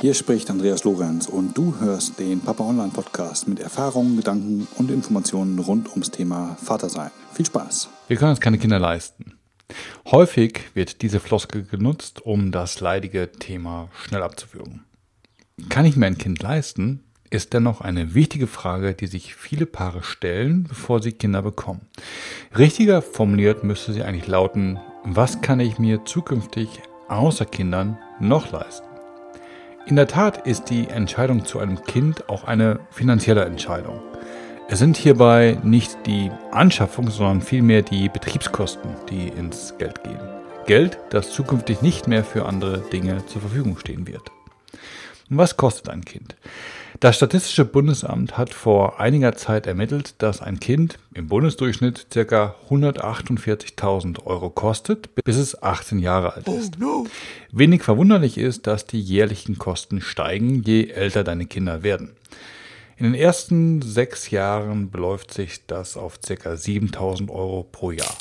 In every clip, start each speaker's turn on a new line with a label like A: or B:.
A: Hier spricht Andreas Lorenz und du hörst den Papa Online Podcast mit Erfahrungen, Gedanken und Informationen rund ums Thema Vatersein. Viel Spaß.
B: Wir können uns keine Kinder leisten. Häufig wird diese Floskel genutzt, um das leidige Thema schnell abzuwürgen. Kann ich mir ein Kind leisten? ist dennoch eine wichtige Frage, die sich viele Paare stellen, bevor sie Kinder bekommen. Richtiger formuliert müsste sie eigentlich lauten, was kann ich mir zukünftig außer Kindern noch leisten? In der Tat ist die Entscheidung zu einem Kind auch eine finanzielle Entscheidung. Es sind hierbei nicht die Anschaffung, sondern vielmehr die Betriebskosten, die ins Geld gehen. Geld, das zukünftig nicht mehr für andere Dinge zur Verfügung stehen wird. Und was kostet ein Kind? Das Statistische Bundesamt hat vor einiger Zeit ermittelt, dass ein Kind im Bundesdurchschnitt ca. 148.000 Euro kostet, bis es 18 Jahre alt ist. Oh no. Wenig verwunderlich ist, dass die jährlichen Kosten steigen, je älter deine Kinder werden. In den ersten sechs Jahren beläuft sich das auf ca. 7000 Euro pro Jahr.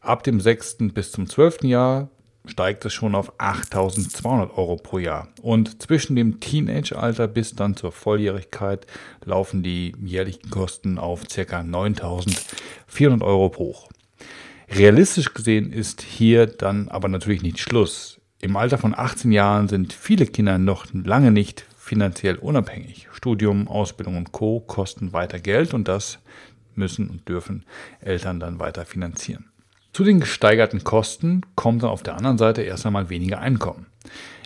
B: Ab dem sechsten bis zum zwölften Jahr steigt es schon auf 8200 Euro pro Jahr. Und zwischen dem Teenage-Alter bis dann zur Volljährigkeit laufen die jährlichen Kosten auf ca. 9400 Euro hoch. Realistisch gesehen ist hier dann aber natürlich nicht Schluss. Im Alter von 18 Jahren sind viele Kinder noch lange nicht finanziell unabhängig. Studium, Ausbildung und Co. kosten weiter Geld und das müssen und dürfen Eltern dann weiter finanzieren. Zu den gesteigerten Kosten kommt dann auf der anderen Seite erst einmal weniger Einkommen.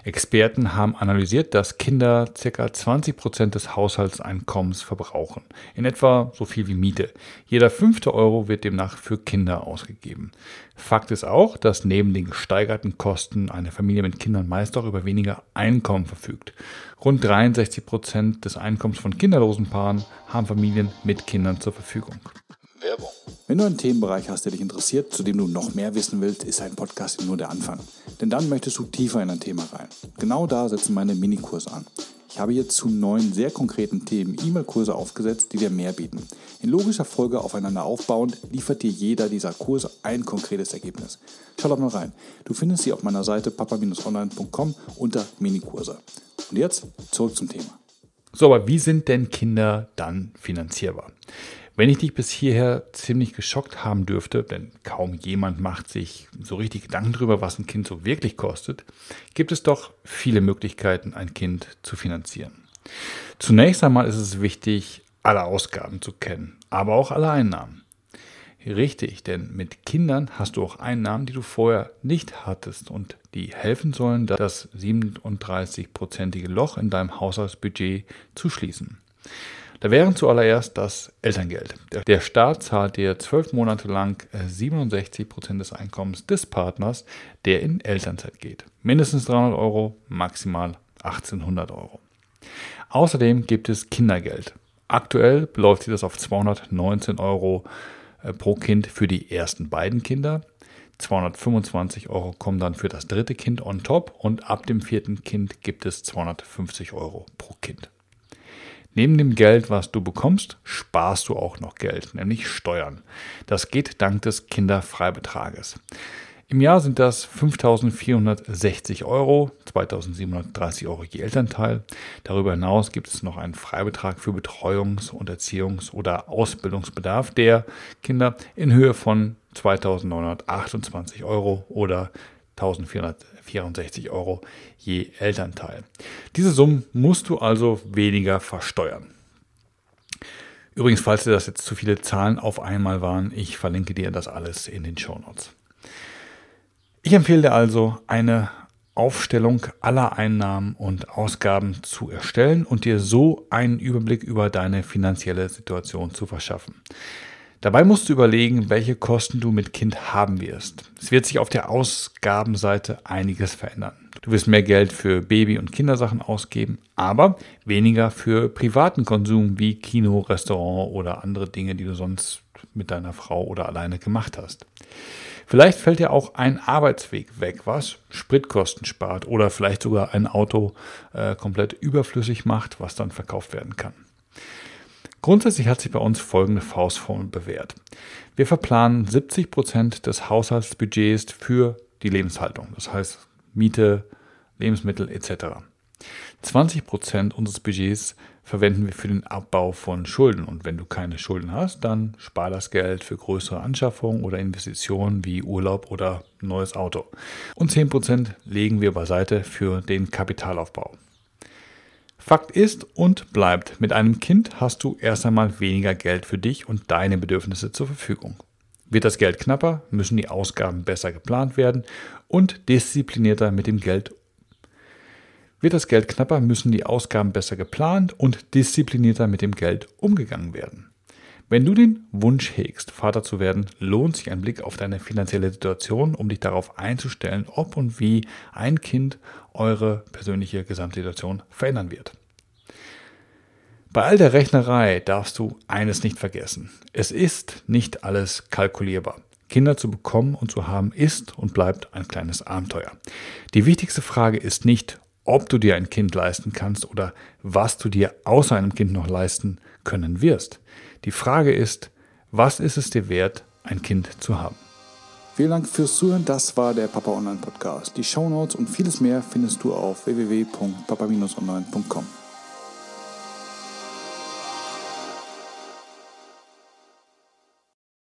B: Experten haben analysiert, dass Kinder ca. 20 Prozent des Haushaltseinkommens verbrauchen. In etwa so viel wie Miete. Jeder fünfte Euro wird demnach für Kinder ausgegeben. Fakt ist auch, dass neben den gesteigerten Kosten eine Familie mit Kindern meist auch über weniger Einkommen verfügt. Rund 63 Prozent des Einkommens von kinderlosen Paaren haben Familien mit Kindern zur Verfügung.
A: Wenn du einen Themenbereich hast, der dich interessiert, zu dem du noch mehr wissen willst, ist ein Podcast nur der Anfang. Denn dann möchtest du tiefer in ein Thema rein. Genau da setzen meine Minikurse an. Ich habe hier zu neun sehr konkreten Themen E-Mail-Kurse aufgesetzt, die dir mehr bieten. In logischer Folge aufeinander aufbauend liefert dir jeder dieser Kurse ein konkretes Ergebnis. Schau doch mal rein. Du findest sie auf meiner Seite papa-online.com unter Minikurse. Und jetzt zurück zum Thema.
B: So, aber wie sind denn Kinder dann finanzierbar? Wenn ich dich bis hierher ziemlich geschockt haben dürfte, denn kaum jemand macht sich so richtig Gedanken darüber, was ein Kind so wirklich kostet, gibt es doch viele Möglichkeiten, ein Kind zu finanzieren. Zunächst einmal ist es wichtig, alle Ausgaben zu kennen, aber auch alle Einnahmen. Richtig, denn mit Kindern hast du auch Einnahmen, die du vorher nicht hattest und die helfen sollen, das 37-prozentige Loch in deinem Haushaltsbudget zu schließen. Da wären zuallererst das Elterngeld. Der Staat zahlt dir zwölf Monate lang 67 äh, Prozent des Einkommens des Partners, der in Elternzeit geht. Mindestens 300 Euro, maximal 1800 Euro. Außerdem gibt es Kindergeld. Aktuell beläuft sich das auf 219 Euro äh, pro Kind für die ersten beiden Kinder. 225 Euro kommen dann für das dritte Kind on top und ab dem vierten Kind gibt es 250 Euro pro Kind. Neben dem Geld, was du bekommst, sparst du auch noch Geld, nämlich Steuern. Das geht dank des Kinderfreibetrages. Im Jahr sind das 5.460 Euro, 2.730 Euro je Elternteil. Darüber hinaus gibt es noch einen Freibetrag für Betreuungs- und Erziehungs- oder Ausbildungsbedarf der Kinder in Höhe von 2.928 Euro oder 1464 Euro je Elternteil. Diese Summen musst du also weniger versteuern. Übrigens, falls dir das jetzt zu viele Zahlen auf einmal waren, ich verlinke dir das alles in den Show Notes. Ich empfehle dir also, eine Aufstellung aller Einnahmen und Ausgaben zu erstellen und dir so einen Überblick über deine finanzielle Situation zu verschaffen. Dabei musst du überlegen, welche Kosten du mit Kind haben wirst. Es wird sich auf der Ausgabenseite einiges verändern. Du wirst mehr Geld für Baby- und Kindersachen ausgeben, aber weniger für privaten Konsum wie Kino, Restaurant oder andere Dinge, die du sonst mit deiner Frau oder alleine gemacht hast. Vielleicht fällt dir auch ein Arbeitsweg weg, was Spritkosten spart oder vielleicht sogar ein Auto äh, komplett überflüssig macht, was dann verkauft werden kann. Grundsätzlich hat sich bei uns folgende Faustformel bewährt. Wir verplanen 70 Prozent des Haushaltsbudgets für die Lebenshaltung, das heißt Miete, Lebensmittel etc. 20 Prozent unseres Budgets verwenden wir für den Abbau von Schulden. Und wenn du keine Schulden hast, dann spar das Geld für größere Anschaffungen oder Investitionen wie Urlaub oder neues Auto. Und 10 Prozent legen wir beiseite für den Kapitalaufbau. Fakt ist und bleibt, mit einem Kind hast du erst einmal weniger Geld für dich und deine Bedürfnisse zur Verfügung. Wird das Geld knapper, müssen die Ausgaben besser geplant werden und disziplinierter mit dem Geld wird das Geld knapper, müssen die Ausgaben besser geplant und disziplinierter mit dem Geld umgegangen werden. Wenn du den Wunsch hegst, Vater zu werden, lohnt sich ein Blick auf deine finanzielle Situation, um dich darauf einzustellen, ob und wie ein Kind eure persönliche Gesamtsituation verändern wird. Bei all der Rechnerei darfst du eines nicht vergessen. Es ist nicht alles kalkulierbar. Kinder zu bekommen und zu haben ist und bleibt ein kleines Abenteuer. Die wichtigste Frage ist nicht, ob du dir ein Kind leisten kannst oder was du dir außer einem Kind noch leisten können wirst. Die Frage ist, was ist es dir wert, ein Kind zu haben?
A: Vielen Dank fürs Zuhören. Das war der Papa Online Podcast. Die Show Notes und vieles mehr findest du auf www.papa-online.com.